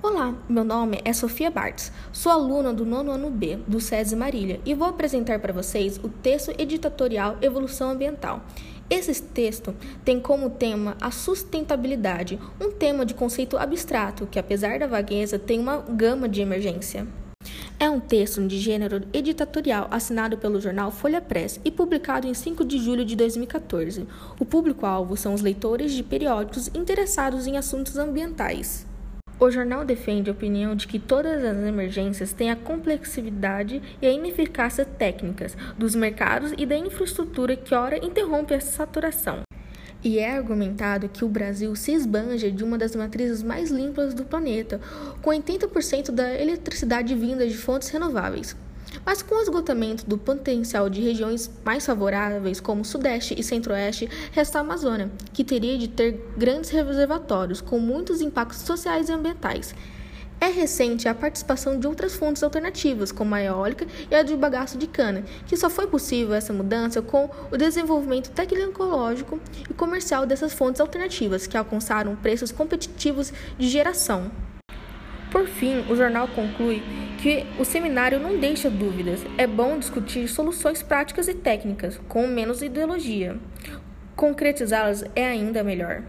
Olá, meu nome é Sofia Bartz, sou aluna do nono ano B do SESI Marília e vou apresentar para vocês o texto editorial Evolução Ambiental. Esse texto tem como tema a sustentabilidade, um tema de conceito abstrato que, apesar da vagueza, tem uma gama de emergência. É um texto de gênero editorial assinado pelo jornal Folha Press e publicado em 5 de julho de 2014. O público-alvo são os leitores de periódicos interessados em assuntos ambientais. O jornal defende a opinião de que todas as emergências têm a complexidade e a ineficácia técnicas dos mercados e da infraestrutura que ora interrompe essa saturação. E é argumentado que o Brasil se esbanja de uma das matrizes mais limpas do planeta, com 80% da eletricidade vinda de fontes renováveis. Mas com o esgotamento do potencial de regiões mais favoráveis, como Sudeste e Centro-Oeste, resta a Amazônia, que teria de ter grandes reservatórios com muitos impactos sociais e ambientais. É recente a participação de outras fontes alternativas, como a eólica e a de bagaço de cana, que só foi possível essa mudança com o desenvolvimento tecnológico e comercial dessas fontes alternativas, que alcançaram preços competitivos de geração. Por fim, o jornal conclui que o seminário não deixa dúvidas. É bom discutir soluções práticas e técnicas, com menos ideologia. Concretizá-las é ainda melhor.